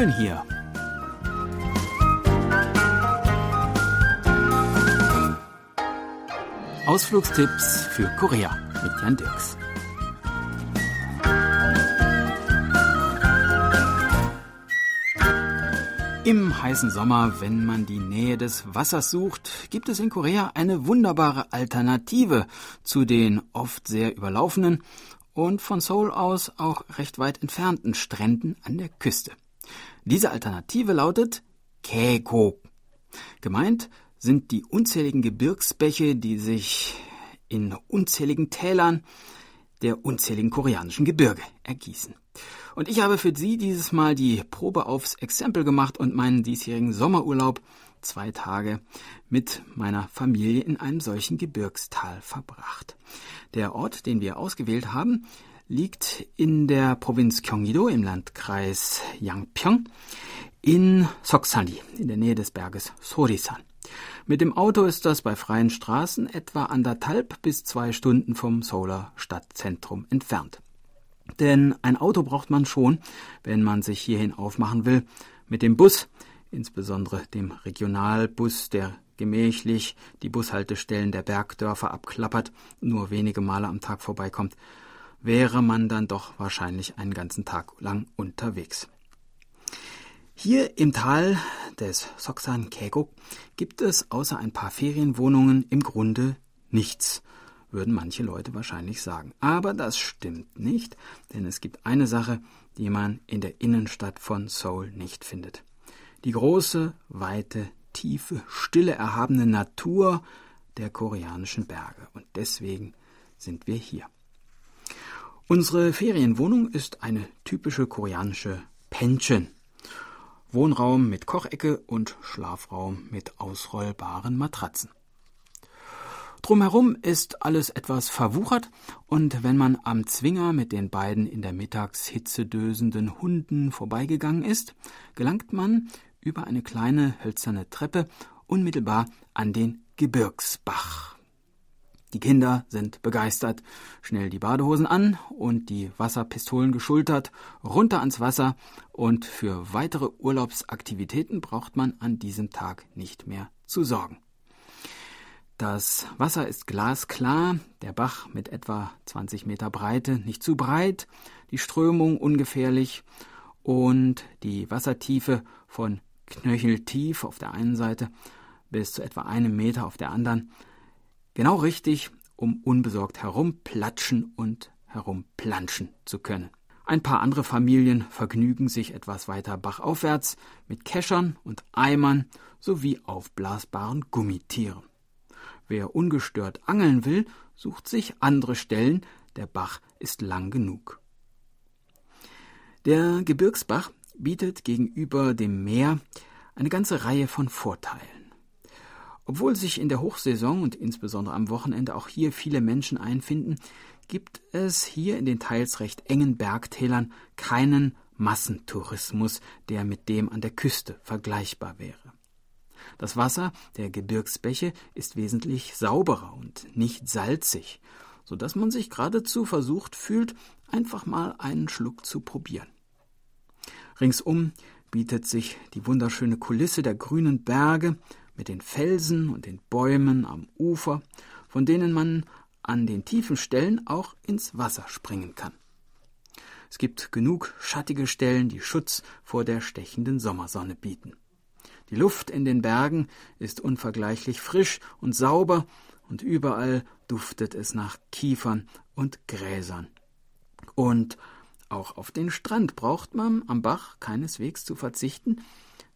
schön hier. Ausflugstipps für Korea mit Jan Dirks. Im heißen Sommer, wenn man die Nähe des Wassers sucht, gibt es in Korea eine wunderbare Alternative zu den oft sehr überlaufenen und von Seoul aus auch recht weit entfernten Stränden an der Küste. Diese Alternative lautet Kaegok. Gemeint sind die unzähligen Gebirgsbäche, die sich in unzähligen Tälern der unzähligen koreanischen Gebirge ergießen. Und ich habe für Sie dieses Mal die Probe aufs Exempel gemacht und meinen diesjährigen Sommerurlaub zwei Tage mit meiner Familie in einem solchen Gebirgstal verbracht. Der Ort, den wir ausgewählt haben, liegt in der Provinz Gyeonggi-do im Landkreis Yangpyeong in Soksali in der Nähe des Berges Sorisan. Mit dem Auto ist das bei freien Straßen etwa anderthalb bis zwei Stunden vom Solar Stadtzentrum entfernt. Denn ein Auto braucht man schon, wenn man sich hierhin aufmachen will. Mit dem Bus, insbesondere dem Regionalbus, der gemächlich die Bushaltestellen der Bergdörfer abklappert, nur wenige Male am Tag vorbeikommt, wäre man dann doch wahrscheinlich einen ganzen Tag lang unterwegs. Hier im Tal des Soksan Kegok gibt es außer ein paar Ferienwohnungen im Grunde nichts, würden manche Leute wahrscheinlich sagen. Aber das stimmt nicht, denn es gibt eine Sache, die man in der Innenstadt von Seoul nicht findet. Die große, weite, tiefe, stille, erhabene Natur der koreanischen Berge. Und deswegen sind wir hier. Unsere Ferienwohnung ist eine typische koreanische Pension. Wohnraum mit Kochecke und Schlafraum mit ausrollbaren Matratzen. Drumherum ist alles etwas verwuchert, und wenn man am Zwinger mit den beiden in der Mittagshitze dösenden Hunden vorbeigegangen ist, gelangt man über eine kleine hölzerne Treppe unmittelbar an den Gebirgsbach. Die Kinder sind begeistert. Schnell die Badehosen an und die Wasserpistolen geschultert, runter ans Wasser und für weitere Urlaubsaktivitäten braucht man an diesem Tag nicht mehr zu sorgen. Das Wasser ist glasklar, der Bach mit etwa 20 Meter Breite nicht zu breit, die Strömung ungefährlich und die Wassertiefe von knöcheltief auf der einen Seite bis zu etwa einem Meter auf der anderen Genau richtig, um unbesorgt herumplatschen und herumplanschen zu können. Ein paar andere Familien vergnügen sich etwas weiter bachaufwärts mit Keschern und Eimern sowie aufblasbaren Gummitieren. Wer ungestört angeln will, sucht sich andere Stellen, der Bach ist lang genug. Der Gebirgsbach bietet gegenüber dem Meer eine ganze Reihe von Vorteilen. Obwohl sich in der Hochsaison und insbesondere am Wochenende auch hier viele Menschen einfinden, gibt es hier in den teils recht engen Bergtälern keinen Massentourismus, der mit dem an der Küste vergleichbar wäre. Das Wasser der Gebirgsbäche ist wesentlich sauberer und nicht salzig, so dass man sich geradezu versucht fühlt, einfach mal einen Schluck zu probieren. Ringsum bietet sich die wunderschöne Kulisse der grünen Berge mit den Felsen und den Bäumen am Ufer, von denen man an den tiefen Stellen auch ins Wasser springen kann. Es gibt genug schattige Stellen, die Schutz vor der stechenden Sommersonne bieten. Die Luft in den Bergen ist unvergleichlich frisch und sauber, und überall duftet es nach Kiefern und Gräsern. Und auch auf den Strand braucht man am Bach keineswegs zu verzichten,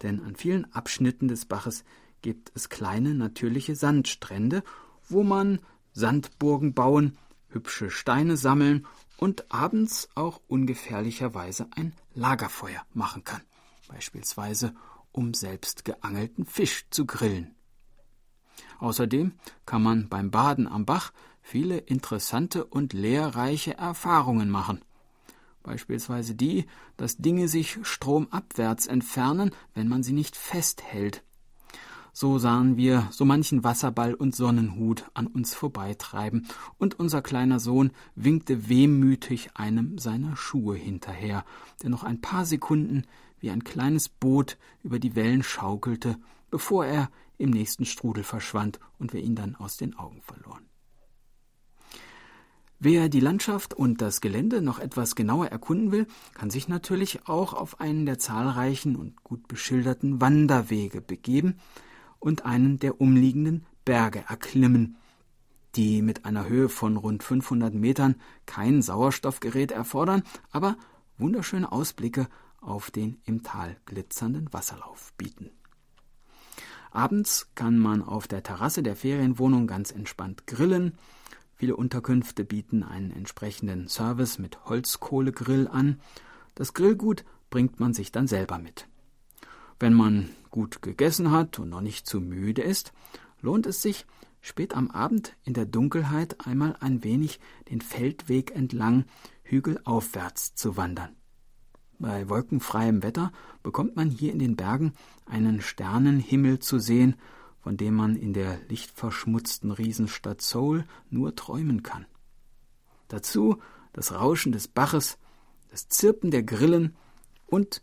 denn an vielen Abschnitten des Baches gibt es kleine natürliche Sandstrände, wo man Sandburgen bauen, hübsche Steine sammeln und abends auch ungefährlicherweise ein Lagerfeuer machen kann, beispielsweise um selbst geangelten Fisch zu grillen. Außerdem kann man beim Baden am Bach viele interessante und lehrreiche Erfahrungen machen. Beispielsweise die, dass Dinge sich stromabwärts entfernen, wenn man sie nicht festhält. So sahen wir so manchen Wasserball und Sonnenhut an uns vorbeitreiben, und unser kleiner Sohn winkte wehmütig einem seiner Schuhe hinterher, der noch ein paar Sekunden wie ein kleines Boot über die Wellen schaukelte, bevor er im nächsten Strudel verschwand und wir ihn dann aus den Augen verloren. Wer die Landschaft und das Gelände noch etwas genauer erkunden will, kann sich natürlich auch auf einen der zahlreichen und gut beschilderten Wanderwege begeben und einen der umliegenden Berge erklimmen, die mit einer Höhe von rund 500 Metern kein Sauerstoffgerät erfordern, aber wunderschöne Ausblicke auf den im Tal glitzernden Wasserlauf bieten. Abends kann man auf der Terrasse der Ferienwohnung ganz entspannt grillen, Viele Unterkünfte bieten einen entsprechenden Service mit Holzkohlegrill an. Das Grillgut bringt man sich dann selber mit. Wenn man gut gegessen hat und noch nicht zu müde ist, lohnt es sich, spät am Abend in der Dunkelheit einmal ein wenig den Feldweg entlang hügelaufwärts zu wandern. Bei wolkenfreiem Wetter bekommt man hier in den Bergen einen Sternenhimmel zu sehen von dem man in der lichtverschmutzten Riesenstadt Seoul nur träumen kann. Dazu das Rauschen des Baches, das Zirpen der Grillen und